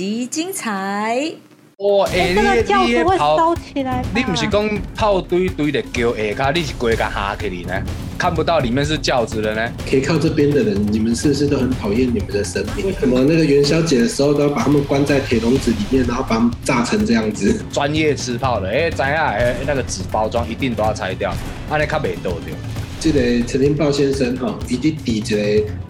本集精彩。哇！哎，这个你轿子会你跑烧起来吧。你不是讲炮堆堆的叫下卡，你是规个下去里呢？看不到里面是轿子的呢？可以靠这边的人，你们是不是都很讨厌你们的神明？为什么那个元宵节的时候都要把他们关在铁笼子里面，然后把他们炸成这样子？专业吃炮的，哎、咱呀，哎，那个纸包装一定都要拆掉，安尼较袂倒掉。这个陈天豹先生哈，一定抵着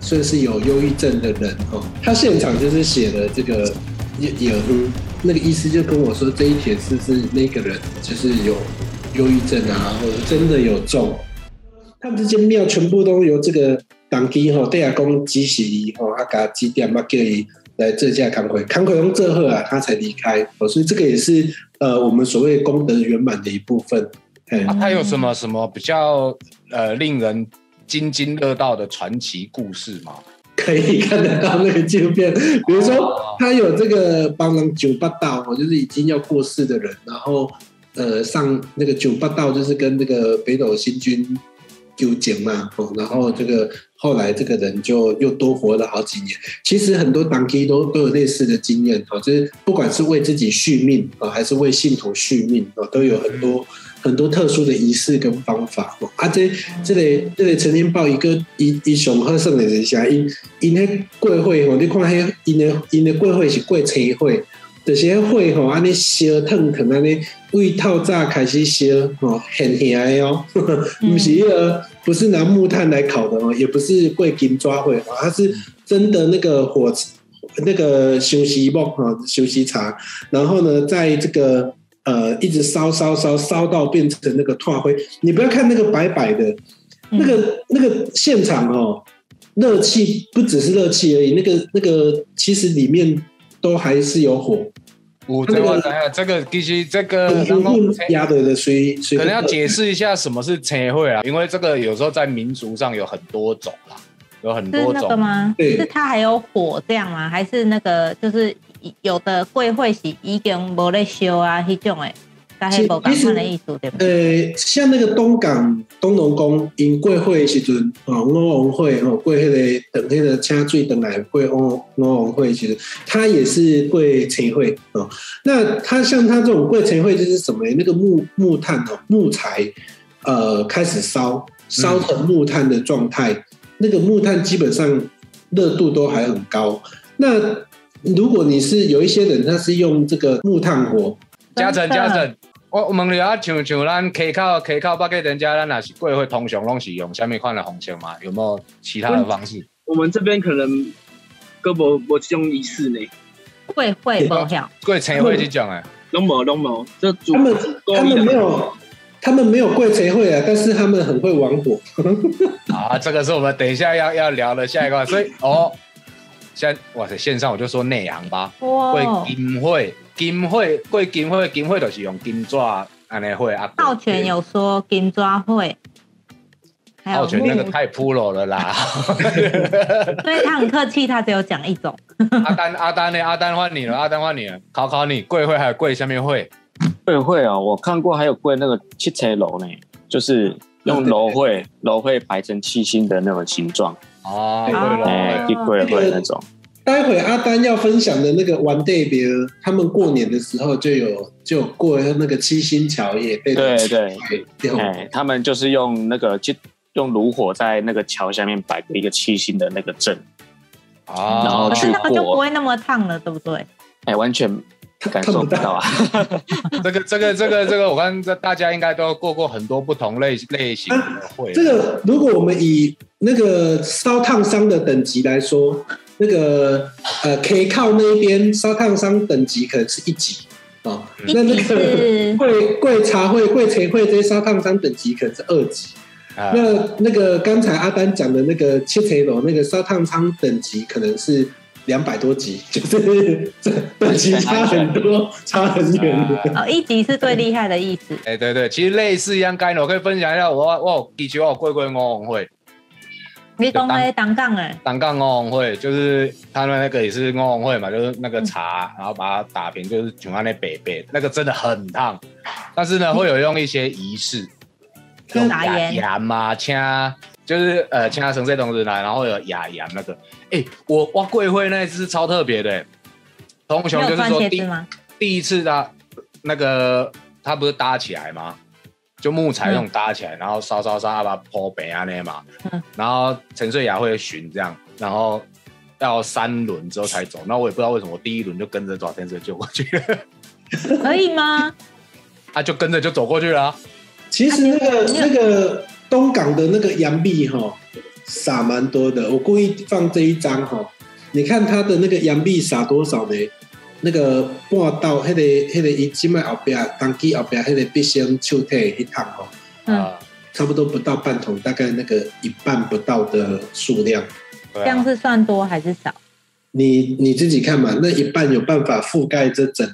算是有忧郁症的人哈，他现场就是写了这个也也嗯，那个医师就跟我说，这一帖是是那个人就是有忧郁症啊，或者真的有中。他们这间庙全部都由这个党基吼对阿公指使伊吼，啊甲指点啊叫伊来这家康会，康会用这后啊，他才离开哦，所以这个也是呃我们所谓功德圆满的一部分。哎啊，它有什么什么比较呃令人津津乐道的传奇故事吗？可以看得到那个纪录片，比如说他有这个帮忙九八道哦，就是已经要过世的人，然后呃上那个九八道就是跟那个北斗星君纠结嘛哦，然后这个后来这个人就又多活了好几年。其实很多党基都都有类似的经验哦，就是不管是为自己续命啊、哦，还是为信徒续命哦，都有很多。很多特殊的仪式跟方法哦，啊，这这个这个陈天豹一个一、一上好耍的是啥？因因迄过火吼，你看迄因的因的过火是过青火，就是迄火吼安尼烧腾腾安尼，为透早开始烧吼，很香的哦，不是那个不是拿木炭来烤的哦，也不是过金抓火哦，它是真的那个火那个休息木哈休息茶，然后呢，在这个。呃，一直烧烧烧烧到变成那个炭灰，你不要看那个白白的，那个那个现场哦，热气不只是热气而已，那个那个其实里面都还是有火。我这个这个必须这个压的的水水，可能要解释一下什么是车会啊，因为这个有时候在民俗上有很多种啦，有很多种吗？是它还有火这样吗？还是那个就是？有的贵会是已经无咧烧啊，迄种诶，但系无共款的意思对不对？呃，像那个东港东龙宫因贵会时阵哦，欧王会哦，贵迄个等迄个请水等来贵欧欧王会，其实它也是贵陈会哦。那它像它这种贵陈会就是什么？那个木木炭哦，木材呃开始烧，烧成木炭的状态，那个木炭基本上热度都还很高。那如果你是有一些人，他是用这个木炭火，加成加成。我我问你啊，像像咱 K 靠可以靠，包给人家咱那是贵会通常拢是用下面款的红线吗？有没有其他的方式？我们这边可能胳膊我这种仪式呢，贵会不晓，贵陈会去讲哎，龙某龙某，这他们他们没有他们没有贵陈会啊，但是他们很会玩火。啊，这个是我们等一下要要聊的下一个，所以哦。现哇塞，线上我就说内行吧。贵金会，金会贵金会，金会都是用金抓安尼会啊。道全有说金抓会，道全那个太 pro 了啦。所以他很客气，他只有讲一种。阿丹阿丹呢？阿丹换你了，阿丹换你了，考考你，贵会还有贵下面会？贵会啊，我看过还有贵那个七彩楼呢，就是用楼会楼会排成七星的那种形状。哦，哎，一贵会那种。待会阿丹要分享的那个玩代表，他们过年的时候就有就过那个七星桥也被对对，哎，他们就是用那个就用炉火在那个桥下面摆个一个七星的那个阵，啊，然后去那个就不会那么烫了，对不对？哎，完全感受不到啊。这个这个这个这个，我看这大家应该都过过很多不同类类型的会。这个如果我们以那个烧烫伤的等级来说，那个呃，可以靠那边烧烫伤等级可能是一级哦。那那个贵贵茶会、贵茶会这些烧烫伤等级可能是二级。那那个刚才阿丹讲的那个切茶楼那个烧烫伤等级可能是两百多级，就是等级差很多，差很远。哦，一级是最厉害的意思。哎，对对，其实类似一样概念，我可以分享一下。我我以前我贵贵欧红会。你讲的单杠哎，单杠欧红会就是他们那个也是欧红会嘛，就是那个茶，然后把它打平，就是全安那北北，那个真的很烫。但是呢，会有用一些仪式，用牙盐嘛，掐，就是呃掐成这东西来，然后有雅雅那个。哎，我哇贵会那一次超特别的，通雄就是说第？第一次他那个他不是搭起来吗？就木材那种搭起来，然后烧烧烧，把它剖北啊那嘛，嗯然后陈穗雅会巡这样，然后要三轮之后才走。那我也不知道为什么，我第一轮就跟着找天使救过去了，可以吗？他 就跟着就走过去了啊、其实那个那个东港的那个洋币哈，撒蛮多的。我故意放这一张哈，你看它的那个洋币撒多少呢？那个半道，迄、个迄、个伊即摆后壁，当机后壁迄个必先抽体迄趟吼，嗯，啊，差不多不到半桶，大概那个一半不到的数量。对啊，这样是算多还是少？你你自己看嘛，那一半有办法覆盖这整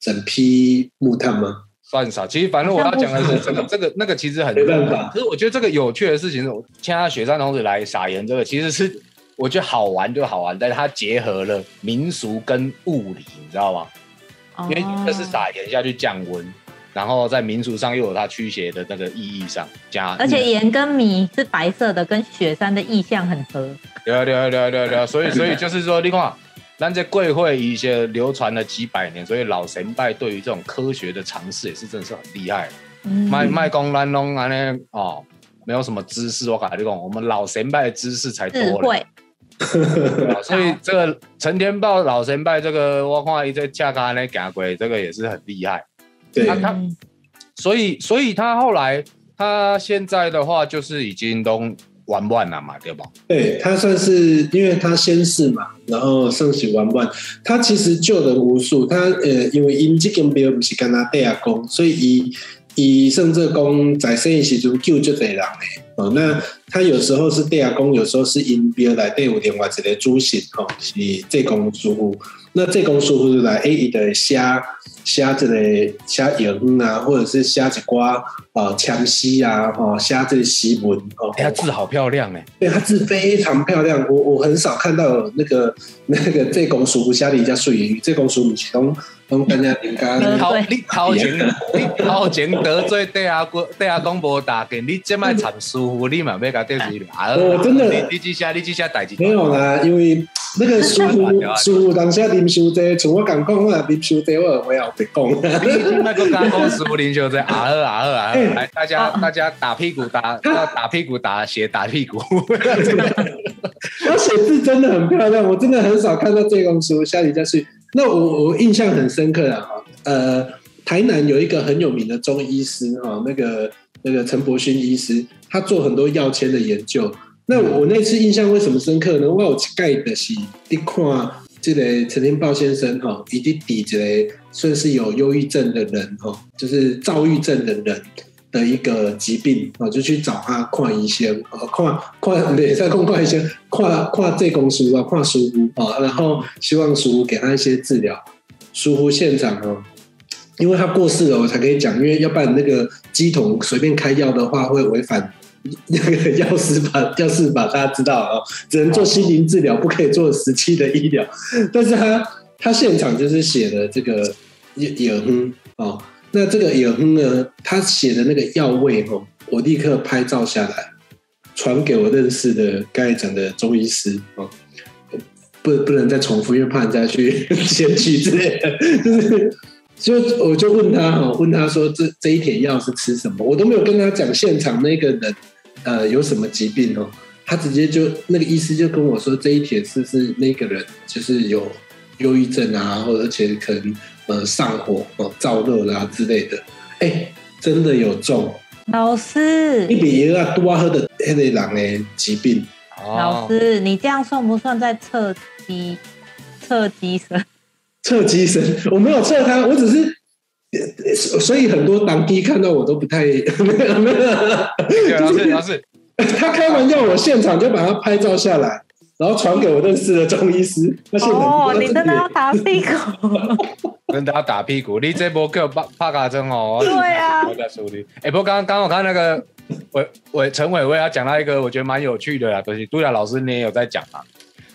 整批木炭吗？算傻。其实反正我要讲的是这个这个那个其实很没办法可是我觉得这个有趣的事情是，我现在雪山童子来撒盐这个其实是我觉得好玩就好玩，但是它结合了民俗跟物理，你知道吗？因为哦这是撒盐下去降温，然后在民俗上又有它驱邪的那个意义上加，而且盐跟米是白色的，跟雪山的意象很合。对啊对啊对啊对啊对啊，所以所以就是说，你看，咱这贵会一些流传了几百年，所以老神拜对于这种科学的尝试也是真的是很厉害。嗯，卖卖公咱拢安尼哦，没有什么知识，我跟你讲，我们老神拜的知识才多嘞。智慧。对 啊所以这个陈天豹老神拜这个，我看一这价格呢行过，这个也是很厉害。对，他所以所以他后来他现在的话就是已经都玩完了嘛，对吧？对他算是，因为他先是嘛，然后圣喜玩玩，他其实救人无数。他呃，因为因这间庙不是跟他对阿公，所以以以圣这公在生意时就救就这人的哦。那他有时候是对阿公，有时候是因庙来对有另外一个主神哦，是这公师傅。那这公师傅就来，哎，伊的虾虾这个写营啊，或者是写一寡呃枪诗啊，哦，写这个诗文哦。哎，他字好漂亮哎，对，它字非常漂亮，我我很少看到那个 那个这公叔家里家水鱼，这公叔不是拢拢大家人家你头对你头前你头前得罪地下公地下公无大件，你这摆惨师傅，你嘛要甲得罪啊？我真的你你这下你这下代志没有啦，因为那个师傅师傅当下啉伤济，像我讲讲，我若啉伤济，我我也后别讲。你已经那个刚公师傅林秀在啊二啊二啊二，来大家哦大家打屁股打要打屁股打血打屁股，我写字真的很漂亮，我真的很少看到这种书下里家水。那我我印象很深刻的哈，呃，台南有一个很有名的中医师哈，那个那个陈伯勋医师，他做很多药签的研究。那我那次印象为什么深刻呢？我有盖的是你看这个陈天豹先生哈，以及抵这个算是有忧郁症的人哈，就是躁郁症的人。的一个疾病啊，就去找他看医生啊，看看没在看看医生，看看这公司啊，看书屋啊，然后希望书屋给他一些治疗。书屋现场哦，因为他过世了，我才可以讲，因为要不然那个机桶随便开药的话，会违反那个药师法，药师法大家知道啊，只能做心灵治疗，不可以做实际的医疗。但是他他现场就是写了这个也也嗯哦。那这个有呢，他写的那个药味哦，我立刻拍照下来，传给我认识的刚才讲的中医师哦，不不能再重复，因为怕人家去嫌弃之类的，就是就我就问他哈，问他说这这一帖药是吃什么，我都没有跟他讲现场那个人呃有什么疾病哦，他直接就那个医师就跟我说这一帖是是那个人就是有忧郁症啊，或者而且可能。呃，上火哦，燥热啦、啊、之类的，哎，真的有中。老师，你比一个多喝的那类人的疾病。老师，你这样算不算在测机测机生？测机生，我没有测他，我只是，所以很多当地看到我都不太没有没有。老师老师，他开完药，我现场就把他拍照下来。然后传给我认识的中医师，哦，你真的要打屁股，真的要打屁股，你这波给我拍拍卡针哦。对啊，我在处理。哎，不过刚刚刚我看那个伟伟陈伟伟，他讲到一个我觉得蛮有趣的啦，东西。杜亚老师你也有在讲啊？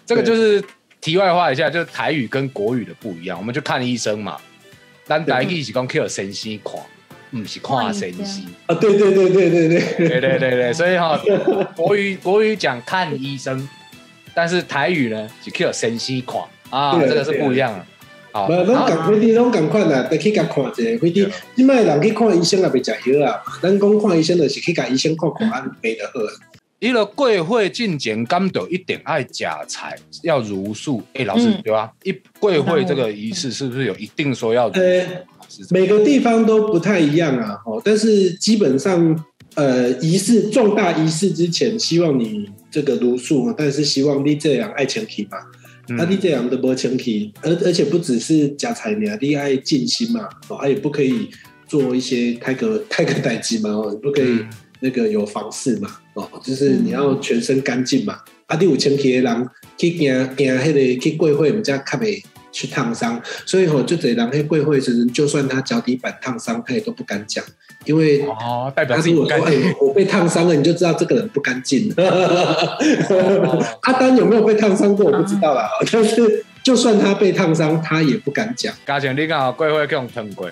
这个就是题外话一下，就是台语跟国语的不一样。我们就看医生嘛，但台语是讲 Q 神仙看，不是看神仙啊。对对对对对对对对对对，所以哈，国语国语讲看医生。但是台语呢，是 Q 神仙看啊，这个是不一样的好，那，拢共飞滴拢赶快啦，得去甲看者。飞滴，即卖人去看医生也袂食药啊。咱讲看医生就是去甲医生看看，安病就好啊。伊个过会进前感到一定爱假菜，要如数。哎，老师对吧？一过会这个仪式是不是有一定说要？呃，每个地方都不太一样啊。哦，但是基本上，呃，仪式重大仪式之前，希望你这个如数，但是希望你这样爱前提嘛。啊，你这样的无前提，而而且不只是假菜呢，你爱静心嘛。哦，也不可以做一些太个太个代志嘛。哦，不可以。那个有房事嘛？哦，就是你要全身干净嘛。啊，第五前提的人去行行迄个去贵会，我们家较袂去烫伤，所以吼就这人去贵会时，就算他脚底板烫伤，他也都不敢讲，因为哦，代表自己不干净。我被烫伤了，你就知道这个人不干净。阿丹有没有被烫伤过？我不知道啦。但是就算他被烫伤，他也不敢讲。嘉庆，你讲贵会去用烫过？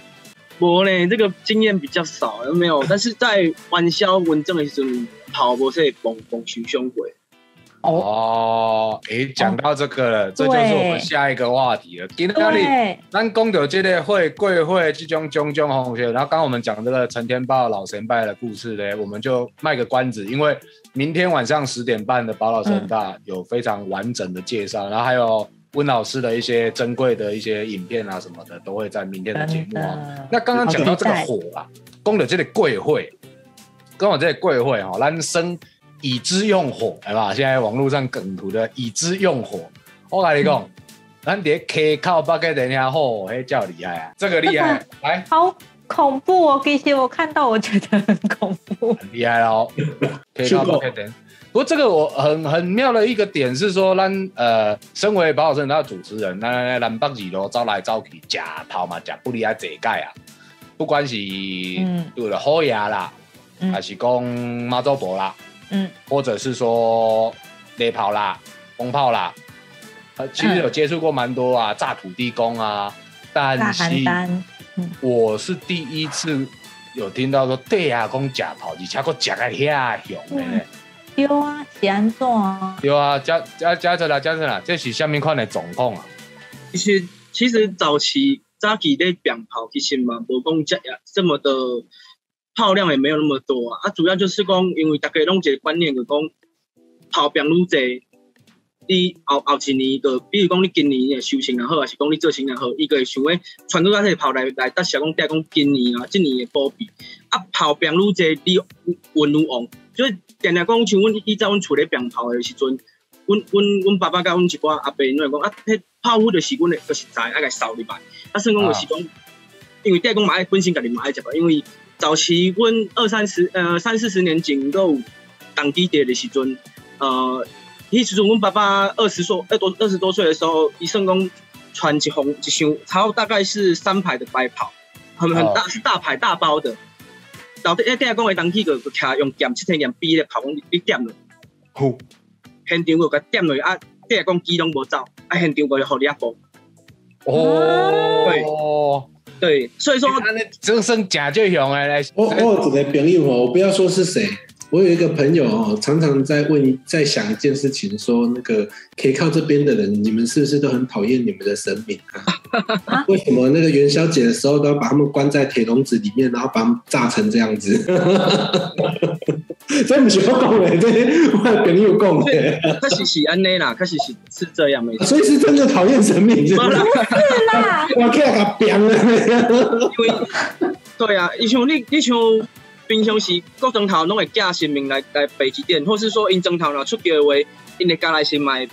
我呢，这个经验比较少，有没有？但是在玩笑文正的时候，跑不是蹦蹦熊凶鬼。哦，诶，讲到这个了，这就是我们下一个话题了。今天里，咱讲到这类会贵会这种种种红线，然后刚我们讲这个陈天豹老神拜的故事呢，我们就卖个关子，因为明天晚上十点半的宝老神大有非常完整的介绍，然后还有。温老师的一些珍贵的一些影片啊什么的，都会在明天的节目啊。那刚刚讲到这个火啊，供的这里贵会，跟我这里贵会哈，男生以之用火，对吧？现在网络上梗图的以之用火，我跟你讲，咱得 K 靠八个人家火，嘿叫厉害啊，这个厉害，来，好恐怖哦！其实我看到，我觉得很恐怖，很厉害哦，K 靠八个人。不过这个我很很妙的一个点是说，咱呃，身为保守生的主持人，那南北二路招来招去，假头嘛，假不离啊，这盖啊，不管是有了好牙啦，还是讲马祖婆啦，嗯，或者是说猎炮啦、风炮啦，呃，其实有接触过蛮多啊，炸土地公啊，但是我是第一次有听到说对啊，讲假炮，而且个假个遐凶的呢。有啊，是安怎啊？有啊，加加加着啦，加着啦，这是下面款的总控啊。其实其实早期早期的鞭炮其实嘛，无讲这呀这么的炮量也没有那么多啊。啊，主要就是讲，因为大家拢一个观念，就讲炮兵愈侪，你后后一年个，比如讲你今年的修行也好，还是讲你做行也好，伊个会想要传到咱个炮来来，搭是讲第讲今年啊，今年的保庇啊，炮兵愈济，你运愈旺，所以。常常讲，像阮以前阮厝咧鞭炮的时阵，阮阮阮爸爸甲阮一寡阿伯，因为讲啊，迄炮火就是阮的个食材，爱甲烧入来。啊，算讲就是讲，因为第讲嘛爱本身家己嘛爱食吧，因为早期阮二三十呃三四十年前有当地地的时阵，呃，迄时阵阮爸爸二十岁二多二十多岁的时候，伊算讲传一红一箱，超大概是三排的白炮，很很大是大排大包的。到底一点讲话，当去个就徛用剑七千剑逼咧跑讲你点落，好，现场个个点落啊，第下讲机拢无走，啊现场个就互你一步。哦，对，对，所以说，真生假就用诶，我我一个朋友哦，我不要说是谁。我有一个朋友哦，常常在问，在想一件事情，说那个可以靠这边的人，你们是不是都很讨厌你们的神明啊？为什么那个元宵节的时候都要把他们关在铁笼子里面，然后把他们炸成这样子？这不是我讲的，这我朋友讲的。确实是安内啦，确实是是这样没错。所以是真的讨厌神明，是啦，我给他扁了。因为对啊，你像你，你像。平常时各种头拢会寄神明来来北极点，或是说因钟头若出叫话，因会加来先买，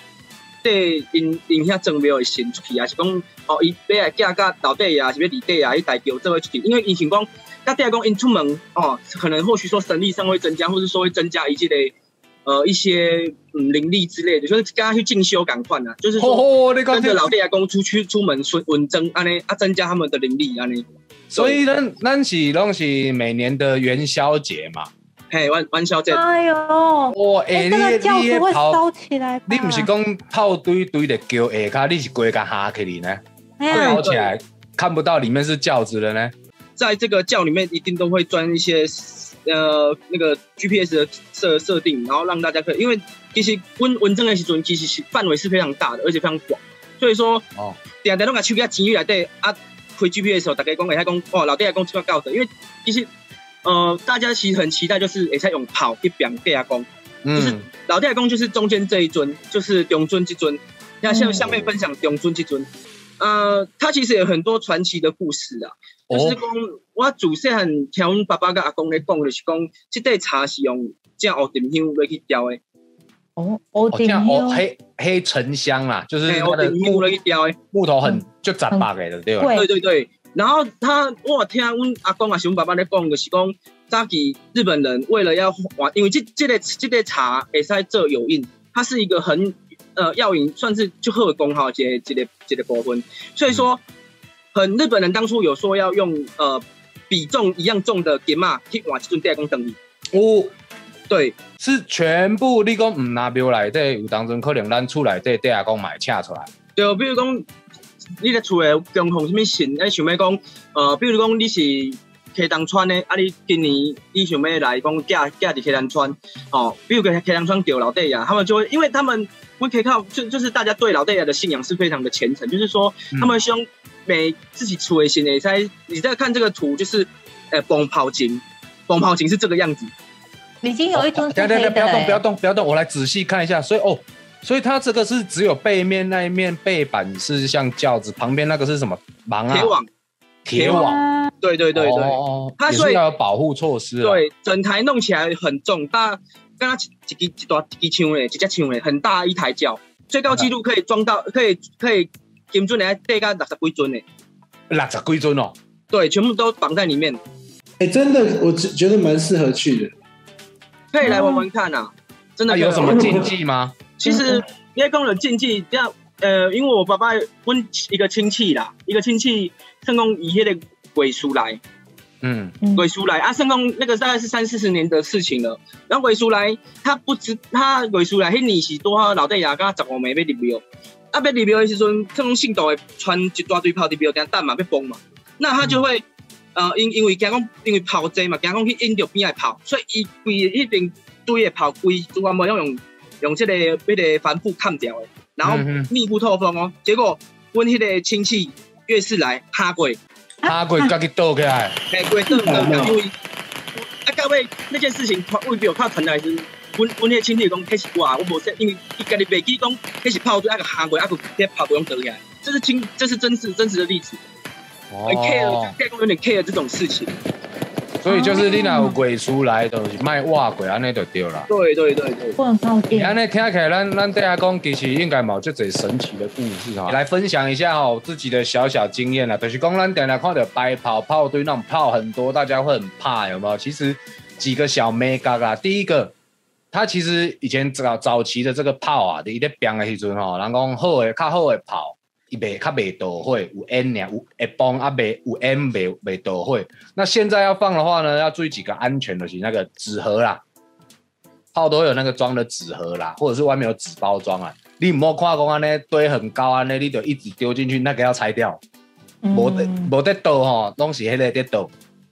对因因遐钟庙会先出去，啊是讲哦，伊要来嫁甲老底啊，是要离底啊，伊代表这位出去，因为因想讲，甲底下讲因出门哦，可能或许说神力上会增加，或是说会增加一些的呃一些嗯灵力之类的，就是跟他去进修赶快啊，就是说跟着老弟阿公出去出门顺稳增安尼啊，增加他们的灵力安尼。所以咱咱是拢是每年的元宵节嘛，嘿，元元宵节。哎呦，哇，哎，你你会烧起来，你不是讲炮堆堆的叫下骹，你是跪个下去里呢？烧起来看不到里面是轿子的呢。在这个轿里面一定都会装一些呃那个 GPS 的设设定，然后让大家可以，因为其实温温正的时阵其实是范围是非常大的，而且非常广，所以说哦。定定拢甲手机钱来底啊，开 GPS 的时候，大家讲会使讲，哦，老弟来讲这个高的，因为其实呃，大家其实很期待，就是会使用跑一表地下公，就是老弟来公就是中间这一尊，就是永尊这尊。那像下面分享永尊这尊，呃，他其实有很多传奇的故事啊，就是讲我祖先很听爸爸跟阿公咧讲，就是讲这袋茶是用这样黑沉香来去雕的。哦，乌丁香，黑黑沉香啦，就是它的木来去雕的，木头很就杂白的，对吧？对对对。然后他我听阮阿公啊、熊爸爸咧讲，就是讲早期日本人为了要玩，因为这这个这个茶会使做有印，它是一个很。呃，药引算是就贺功哈这这类这类部分，所以说，很日本人当初有说要用呃比重一样重的给嘛去换这尊电工等于哦，对，是全部你讲唔拿表来，这有当中可能咱厝内这电工买恰出来，对，比如讲你咧厝诶供奉什么神，你想要讲呃，比如讲你是。溪东川的，啊！你今年你想要来讲嫁嫁伫溪东川，哦，比如讲溪东川丢老弟呀，他们就会，因为他们会可以看，就就是大家对老弟呀的信仰是非常的虔诚，就是说他们希望每自己出为新的，在你在看这个图，就是呃，崩炮井，崩炮井是这个样子，已经有一尊等等等，不要动，不要动，不要动，我来仔细看一下。所以哦，所以它这个是只有背面那一面背板是像轿子，旁边那个是什么？网啊？铁网，铁网。对对对对，它所以要有保护措施。对，整台弄起来很重，大，刚刚一一一大一枪诶，一只枪诶，很大一台轿，最高纪录可以装到，可以可以，金尊来带个六十几尊诶，六十几尊哦。对，全部都绑在里面。哎，真的，我觉觉得蛮适合去的，可以来玩玩看啊。真的有什么禁忌吗？其实因为工人禁忌，这样呃，因为我爸爸问一个亲戚啦，一个亲戚成功以迄个。鬼叔来，嗯，鬼叔来啊！圣公那个大概是三四十年的事情了。然后鬼叔来，他不知他鬼叔来，迄年是多老弟爷跟十五枚要入庙，啊，要入庙的时阵，圣公信徒会穿一大堆炮伫庙顶等嘛，要崩嘛。那他就会，呃，因因为惊讲，因为炮多嘛，惊讲去引着边来跑，所以伊规一边堆的炮规，主要无用用用这个那个帆布看掉的，然后密不透风哦。结果阮迄个亲戚越是来趴过。他鬼家己倒起来，哎，过倒倒，因为啊，各位那件事情，未必有靠传来是，阮阮迄亲戚讲，迄是我，我无说，因为伊家己袂记讲，迄是炮队，啊个下过，啊个在炮不用倒起来，这是亲，这是真实真实的例子。哦，care，有点 care 这种事情。所以就是你那有鬼出来，就是卖瓦鬼，安尼就对了。对对对对，不能靠近。安尼听起来，咱咱大家讲，其实应该冇这最神奇的故事哈。来分享一下哈，自己的小小经验啦。就是讲，咱点来看到白跑炮堆那种炮很多，大家会很怕，有没有？其实几个小妹嘎嘎，第一个，他其实以前早早期的这个炮啊，你在变的时阵吼，人讲好的较好的炮。伊袂较袂倒会，有 N 俩，有会崩啊，袂有 M 袂袂倒会。那现在要放的话呢，要注意几个安全的，是那个纸盒啦，炮都有那个装的纸盒啦，或者是外面有纸包装啊。你唔好看讲安尼堆很高安尼，你就一直丢进去，那个要拆掉。无得无得倒吼，东西迄个得倒，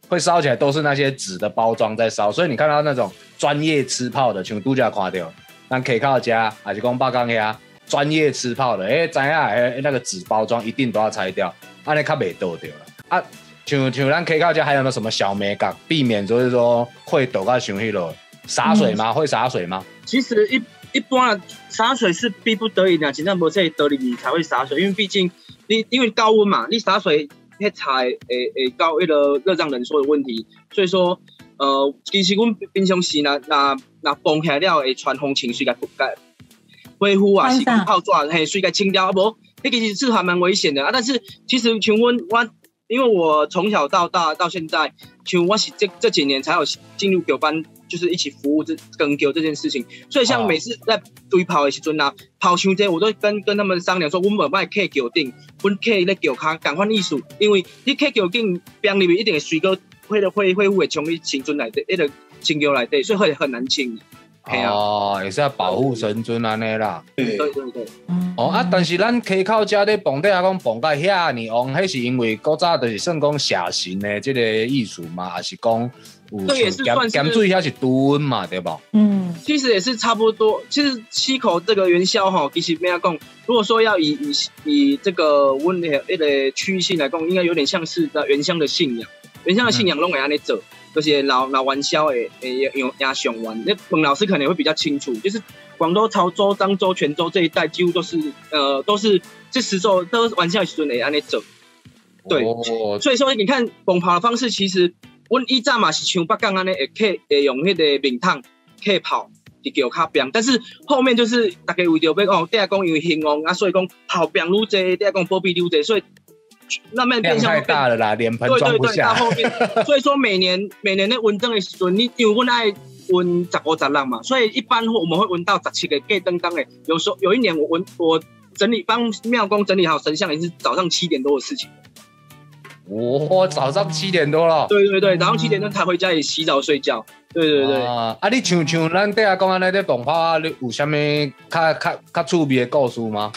会烧起来都是那些纸的包装在烧。所以你看到那种专业吃炮的，像度假看到，咱可靠家还是讲八杠遐。专业吃泡的，哎，怎样？哎，那个纸包装一定都要拆掉，安尼卡袂倒掉了啊。像像咱 K 靠家还有没有什么小美感，避免就是说会倒到熊去了？洒水吗？会洒水吗？其实一一般洒水是逼不得已的，真正无在得里你才会洒水，因为毕竟你因为高温嘛，你洒水迄才诶诶高为了热胀冷缩的问题，所以说呃，其实阮平常时那那那崩起来了会传风情绪甲恢复啊，是泡抓，嘿，水个清掉，不，那个其实是还蛮危险的啊。但是其实请问我，因为我从小到大到现在，请问我是这这几年才有进入九班，就是一起服务这跟九这件事情。所以像每次在堆跑的时阵啊，跑球这我都跟跟他们商量说，我们卖 K 九定，我 K 咧九卡赶快艺术，因为你 K 九定边里面一定水个会的会会会冲去青春来的，一个清流来的，所以会很难清。哦，也是要保护神尊安尼啦。对对对对，哦啊，但是咱溪口遮咧蹦底下讲蹦到遐尼旺，迄是因为古早就是算讲写神的即个艺术嘛，还是讲有这也是咸咸水遐是温嘛，对不？嗯，其实也是差不多。其实七口这个元宵吼，其实没有讲，如果说要以以以这个温的迄个区域性来讲，应该有点像是的原乡的信仰，元宵的信仰拢会安尼走。就是老老玩笑诶诶用压熊玩，那彭老师可能会比较清楚，就是广东潮州、漳州、泉州这一带几乎都是呃都是这十州都是元宵时阵会安尼走。对哦所以说你看蹦跑的方式，其实阮以前嘛是像北港安尼会客会用迄个面桶客跑伫桥骹边，但是后面就是大家为着要哦，第下讲因为兴旺啊，所以讲跑边愈济，第下讲波比愈济，所以慢慢变相量太大了啦，脸盆装不对对对，到下。后面，所以说每年每年的温灯的时阵，你因为阮爱温十五十人嘛，所以一般我们会温到十七个盖灯灯诶。有时候有一年我温我整理帮庙公整理好神像，也是早上七点多的事情。哦，早上七点多了。对对对，早上七点钟才回家里洗澡睡觉。对对对，啊，啊，你像像咱底下讲安尼咧动画，你有啥物较较较趣味的故事吗？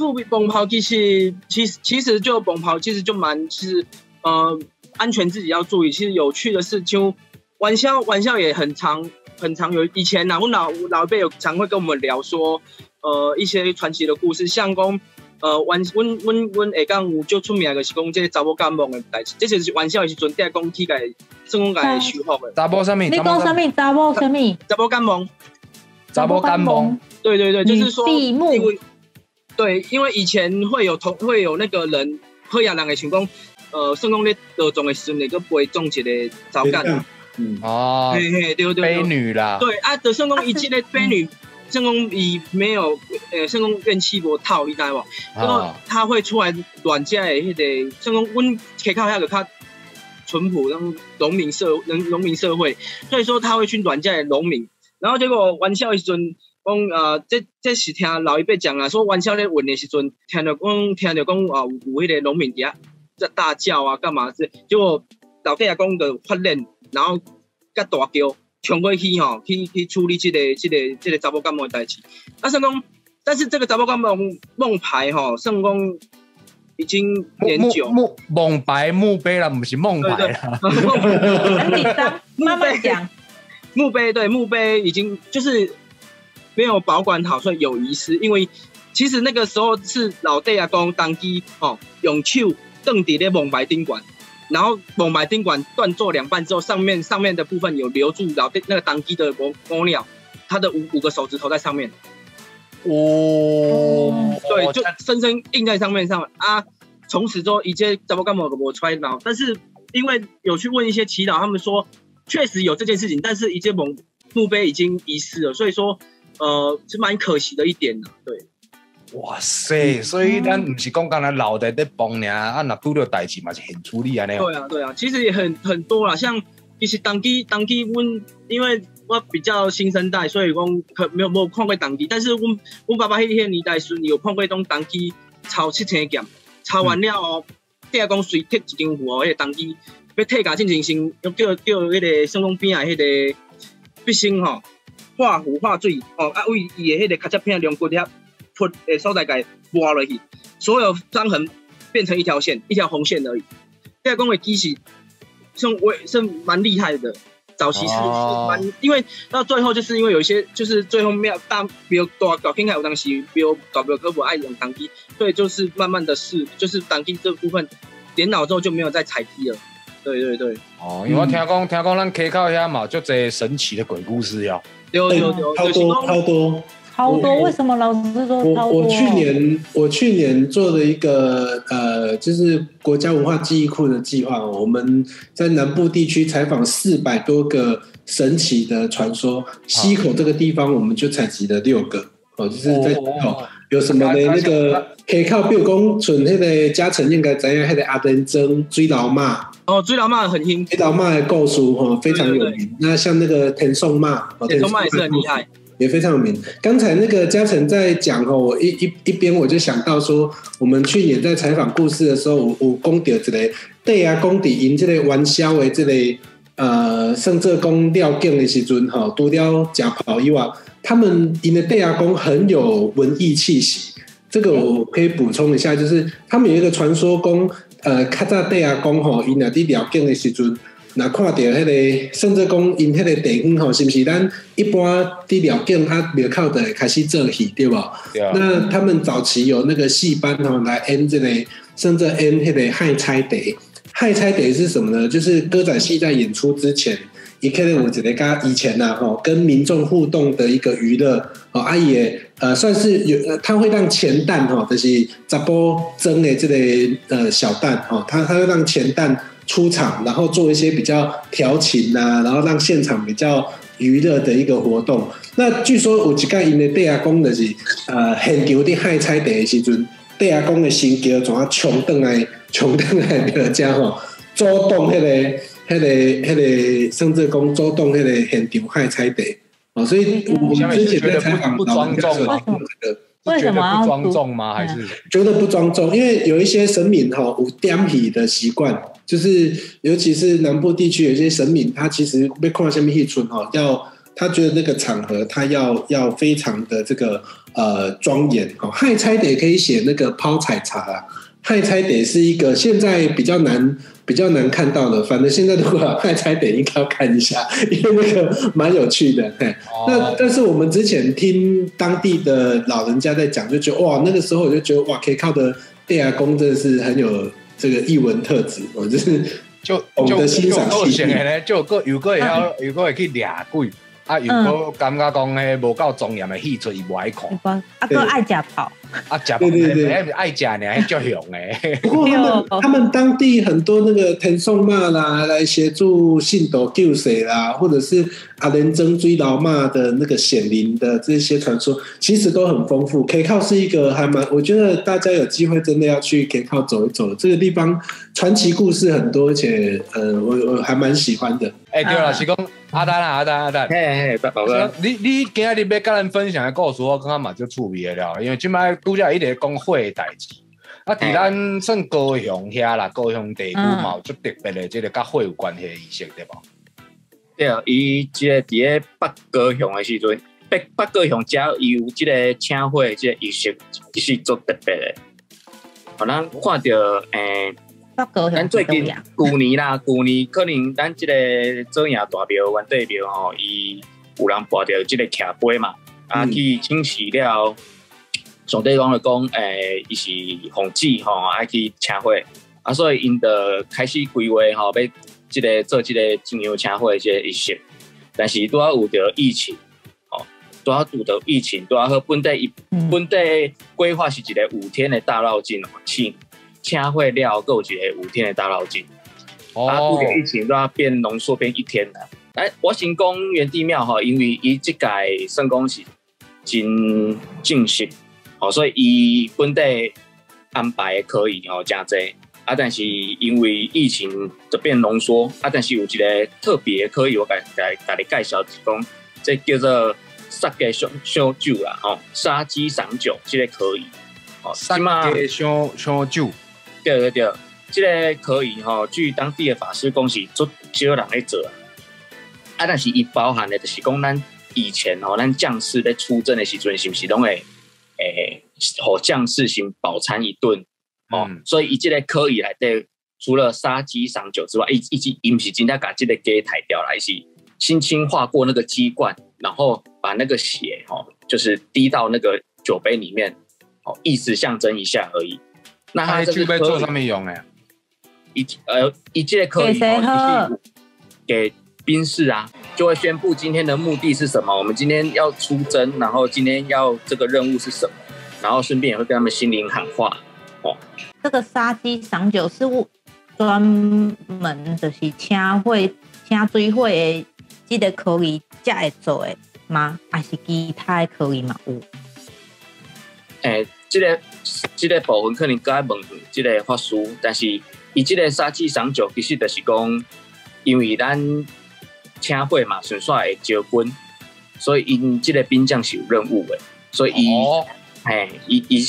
触壁蹦跑其实其实其实就蹦跑其实就蛮其实呃安全自己要注意。其实有趣的是，就玩笑玩笑也很常很常有。以前呐、我老老一辈有常会跟我们聊说，呃一些传奇的故事，像讲呃玩阮阮阮下港有就出名的是讲这个查某感冒的代志，这就是玩笑的时阵，第讲起个算讲个修复的。查某什么？你讲什么？查某什么？查某感冒，查某感冒？对对对，就是说闭目对，因为以前会有同会有那个人喝亚人的情况，呃，算讲咧得中的时阵，你个不会中一个早干，嗯，哦，嘿嘿，对对悲对，女啦。对啊，的算讲伊这个 悲女，算讲伊没有呃，算讲怨气无透，你知无？然后啊，他会出来乱家的迄个，算讲阮可以靠遐个较淳朴那种农民社农农民社会，所以说他会去软家的农民，然后结果玩笑的时阵。讲呃，这这是听老一辈讲啊，说玩笑咧问的时阵，听到讲听到讲啊，有有迄个农民底下在大叫啊，干嘛是？结果老爹啊讲的发现，然后甲大叫冲过去吼，去去处理这个这个这个查某干某的代志。啊，算讲，但是这个查某干某梦牌吼，算讲已经年久，木梦白墓碑了，不是梦牌了。很紧张，慢慢讲。墓碑对墓碑已经就是没有保管好，所以有遗失。因为其实那个时候是老爹阿公当机哦，用手蹬底的蒙白丁管，然后蒙白丁管断做两半之后，上面上面的部分有留住老爹那个当机的公公鸟，它的五五个手指头在上面，哦，对，就深深印在上面上啊。从此之后，一切怎么干嘛我揣脑，但是因为有去问一些祈祷，他们说确实有这件事情，但是一些蒙墓碑已经遗失了，所以说呃是蛮可惜的一点的。对，哇塞！所以咱不是讲刚才老的在蹦呢，啊，那拄到代志嘛是很处理安尼。对啊，对啊，其实也很很多啦，像其实当机当机温，因为我比较新生代，所以讲可没有没有看过当机，但是我我爸爸迄个年代时有碰过种当机超七千件，抄完了哦，第二讲随贴一张符哦，迄个当机要退价进前先，要叫叫迄个圣公边啊，迄个必胜吼，化符化水哦，啊为伊的迄个卡车片量骨遐噗诶所在给挖落去，所有伤痕变成一条线，一条红线而已。第二讲的机器，算为是蛮厉害的。早期是哦是蛮，因为到最后就是因为有一些就是最后庙大比如大搞天海有东西比如搞比如科普爱用当机，所以就是慢慢的是就是当机这部分点脑之后就没有再踩机了。对对对，哦，因为我听讲听讲咱溪口遐嘛，就这神奇的鬼故事哟。有有有，超多超多。超多，为什么老师说我超多？我去年我去年做了一个呃，就是国家文化记忆库的计划，我们在南部地区采访四百多个神奇的传说，溪口这个地方我们就采集了六个哦，就是在哦有什么的？那个可以靠，比如讲，存那个嘉诚应该怎样？那个阿登真追老骂，哦，追老妈很听，追老骂的构书哈非常有名。那像那个田颂骂，哦铁松妈也是很厉害。也非常有名。刚才那个嘉诚在讲哦，我一一一边我就想到说，我们去年在采访故事的时候，我我公底这类对啊，公底赢这类玩笑的这类呃甚至公廖敬的时阵，哈，除了假跑以外，他们赢的对啊公很有文艺气息。这个我可以补充一下，就是他们有一个传说公，呃，较早地阿公吼，因那伫廖敬的时阵。那看到迄个，甚至讲因迄个地方吼，是不是咱一般伫了境啊庙口的开始做戏对吧？那他们早期有那个戏班吼来演这个，甚至演迄个害猜得，害猜得是什么呢？就是歌仔戏在演出之前，一可能我觉得跟以前呐吼跟民众互动的一个娱乐哦，阿也呃算是有呃，他会让前蛋吼，就是杂波蒸的这个呃小蛋哦，他他会让前蛋。出场，然后做一些比较调情呐，然后让现场比较娱乐的一个活动。那据说有一个因的地下工的是，呃，现场的海菜的时阵，地下工的新桥怎啊冲登来，冲登来个家吼，主动迄个、迄个、迄个，甚至讲主动迄个现场海菜的哦，所以我们之前在采访不庄重吗？为什么不庄重吗？还是觉得不庄重？因为有一些神明哈有点皮的习惯。就是尤其是南部地区有些神明，他其实被框下面一村哈，要他觉得那个场合他要要非常的这个呃庄严哦。害差得可以写那个抛彩茶啊，害差得是一个现在比较难比较难看到的，反正现在如果亥差得应该要看一下，因为那个蛮有趣的。那但是我们之前听当地的老人家在讲，就觉得哇，那个时候我就觉得哇，可以靠的电牙工真的是很有。这个艺文特质，我就是就就就够闲的咧，就个有个会晓，有个会去掠鬼，啊，有个感觉讲诶无够庄严的戏出伊无爱看，啊，个爱食跑。啊，假对对对，爱假呢，还叫勇哎。不过他们他们当地很多那个天送骂啦，来协助信斗救谁啦，或者是阿连真追老骂的那个显灵的这些传说，其实都很丰富。K 靠是一个还蛮，我觉得大家有机会真的要去 K 靠走一走，这个地方传奇故事很多，而且呃，我我还蛮喜欢的。哎，对了，是讲阿丹啊，阿丹阿丹，嘿嘿，宝哥，你你今日要跟人分享的故事，我刚刚嘛就触鼻了，因为今摆。拄则一直讲火的代志，啊，伫咱算高雄遐啦，高雄地区嘛，有足特别的，即个甲火有关系的仪式，对无？对啊，伊即个伫咧北高雄的时阵，北北高雄只要有即个请火即个仪式，其实足特别的。可能看着诶，北高雄最近旧年啦，旧年可能咱即个中央大庙、原地庙吼，伊有人跋着即个徛杯嘛，啊，去清洗了。上帝讲了讲，诶，伊是洪祭吼，爱去车会，啊，所以因得开始规划吼，要即个做即个金牛车会即个仪式。但是拄啊有着疫情，吼，拄啊拄着疫情，拄啊和本地一本地规划是一个五天的大绕境哦，请车会了，有一个五天的大绕境。啊，拄着疫情都要变浓缩变一天的。哎，我行公园地庙吼，因为伊即届算讲是真正式。哦，所以伊本地安排可以哦，真济啊，但是因为疫情就变浓缩啊，但是有一个特别可以，我甲甲甲你介绍，是讲这叫做杀鸡烧烧酒啦，吼，杀鸡赏酒，这个可以，哦，杀鸡烧烧酒，对对对，这个可以吼，据当地的法师讲是足少人咧做啊，啊，但是伊包含的就是讲咱以前吼，咱将士咧出征的时阵，是不是拢会？诶，好将士型饱餐一顿哦，所以一这个可以来对，除了杀鸡赏酒之外，一一鸡饮是今天把这个鸡抬掉来，是轻轻划过那个鸡冠，然后把那个血哦，就是滴到那个酒杯里面，哦，意思象征一下而已。那他这个做上面用诶，一呃一这个可以给宾士啊。就会宣布今天的目的是什么？我们今天要出征，然后今天要这个任务是什么？然后顺便也会跟他们心灵喊话。哦，这个杀鸡赏酒是专门就是请会请追会的这个可以才会做的吗？还是其他可以嘛？有？诶，这个这个部分可能该问这个法师，但是以这个杀鸡赏酒其实就是讲，因为咱。请会嘛，顺续会招军，所以因即个兵将是有任务的，所以伊，嘿，伊伊，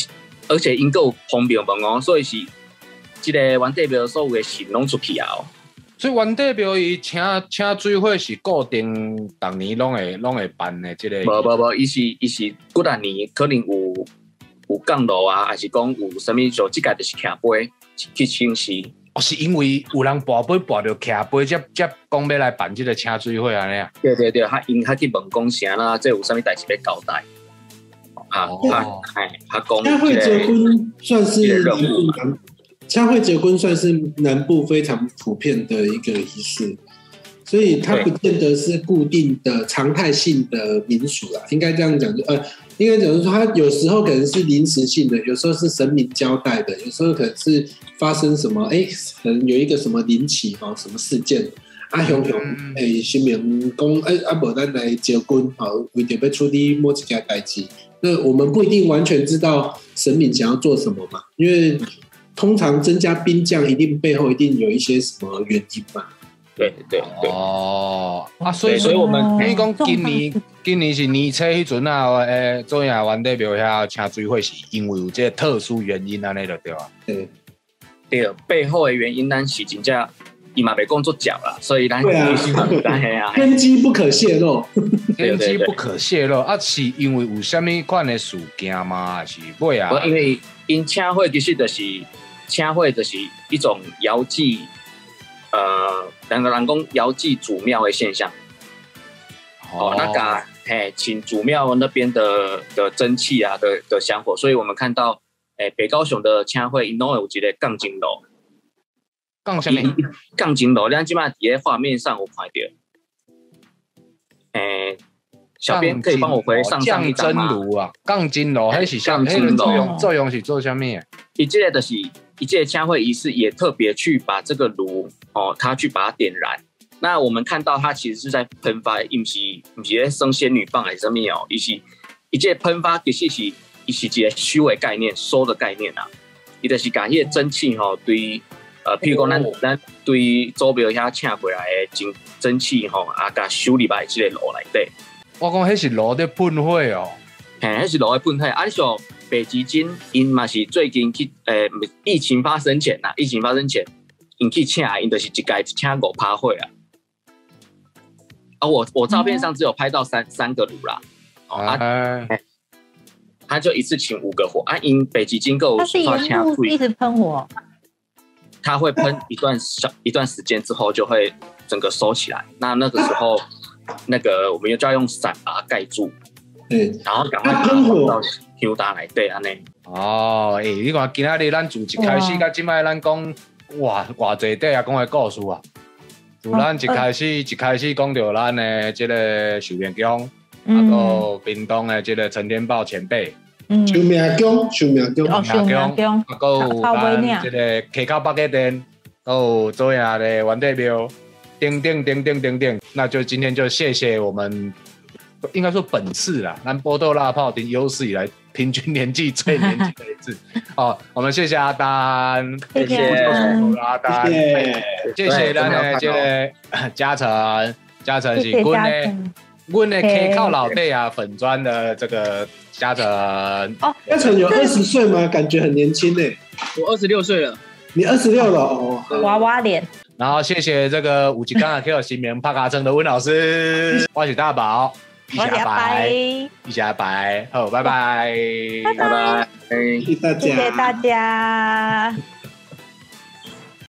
而且因有方便问哦，所以是即个原地庙所有的神拢出去啊，所以原代表伊请请水会是固定，逐年拢会拢会办的，即个。无无无，伊是伊是几啊年可能有有降落啊，还是讲有啥物就即届就是徛杯去清洗。哦，是因为有人跋杯跋着徛杯，才才讲要来办这个请水会安尼啊？对对对，他因他去问讲啥啦，这有啥物代志要交代？啊他哎，他讲。嘉惠结婚算是南部。佳慧结婚算是南部非常普遍的一个仪式，所以它不见得是固定的常态性的民俗啦。应该这样讲，就呃，应该讲说，他有时候可能是临时性的，有时候是神明交代的，有时候可能是发生什么，哎，可能有一个什么灵起哦，什么事件，阿雄雄，哎，新民公，哎，阿伯丹来结婚，好，为着要处理某几件代志，那我们不一定完全知道神明想要做什么嘛，因为。通常增加兵将，一定背后一定有一些什么原因嘛？对对对哦啊，所以所以我们你讲今年 今年是年初迄阵啊，诶，中亚湾代表遐请水会是因为有这特殊原因安尼就对啊？对对，背后的原因咱是真正伊嘛袂工作讲啦，所以咱必须啊，根基 不可泄露，根基不可泄露啊，是因为有虾米款的事件吗？是会啊？因为因请会其实就是。请会就是一种遥祭，呃，两个人讲遥祭祖庙的现象。哦，那个，嘿，请祖庙那边的的真气啊，的的香火，所以我们看到，诶，北高雄的请会，因拢有一个杠精楼，杠什么？杠精楼，咱起码在画面上有看到。诶。小编可以帮我回上上一张吗？杠精炉还是像那个作用作用是做什么？一届的是一届枪会仪式，也特别去把这个炉哦，他去把它点燃。那我们看到它其实是在喷发，不是不是生仙女棒还是什么哦？一是一届喷发其实是一是一个虚伪概念、收的概念啊。伊就是感谢蒸汽吼，对呃，譬如讲咱咱对周边遐请过来的蒸蒸汽吼，啊，甲修理把这个炉来底。我讲迄是炉的喷火哦，嘿，迄是炉的喷火。啊，你像北极金，因嘛是最近去，诶，疫情发生前呐，疫情发生前，因去请，因就是一届请五趴会啊。啊，我我照片上只有拍到三三个炉啦。啊，他就一次请五个火啊，因北极金够，他是一直喷火，他会喷一段小 一段时间之后，就会整个收起来。那那个时候。那个，我们又就要用伞把它盖住，嗯，然后赶快喷火到 Q 大来对安尼。哦，诶，你看今仔日咱从一开始到今摆咱讲，哇，偌济底啊讲的故事啊，就咱一开始一开始讲到咱的这个寿命宫，啊个屏东的这个陈天宝前辈，寿命宫，寿命宫，寿命宫，啊到咱这个溪口八家店，到周亚的元代庙。叮叮叮叮叮叮，那就今天就谢谢我们，应该说本次啦，南波豆辣炮的有史以来平均年纪最年轻的一次。好，我们谢谢阿丹，谢谢。阿丹，谢谢。咱的这个嘉诚，嘉诚是阮的阮的 K 靠老弟啊，粉砖的这个嘉诚。哦，嘉诚有二十岁吗？感觉很年轻呢。我二十六岁了，你二十六了？哦，娃娃脸。然后谢谢这个五级刚刚 Q 新名帕卡城的温老师，欢喜大宝，一下拜，一下拜，好，拜拜，拜拜，谢谢大家，谢谢大家。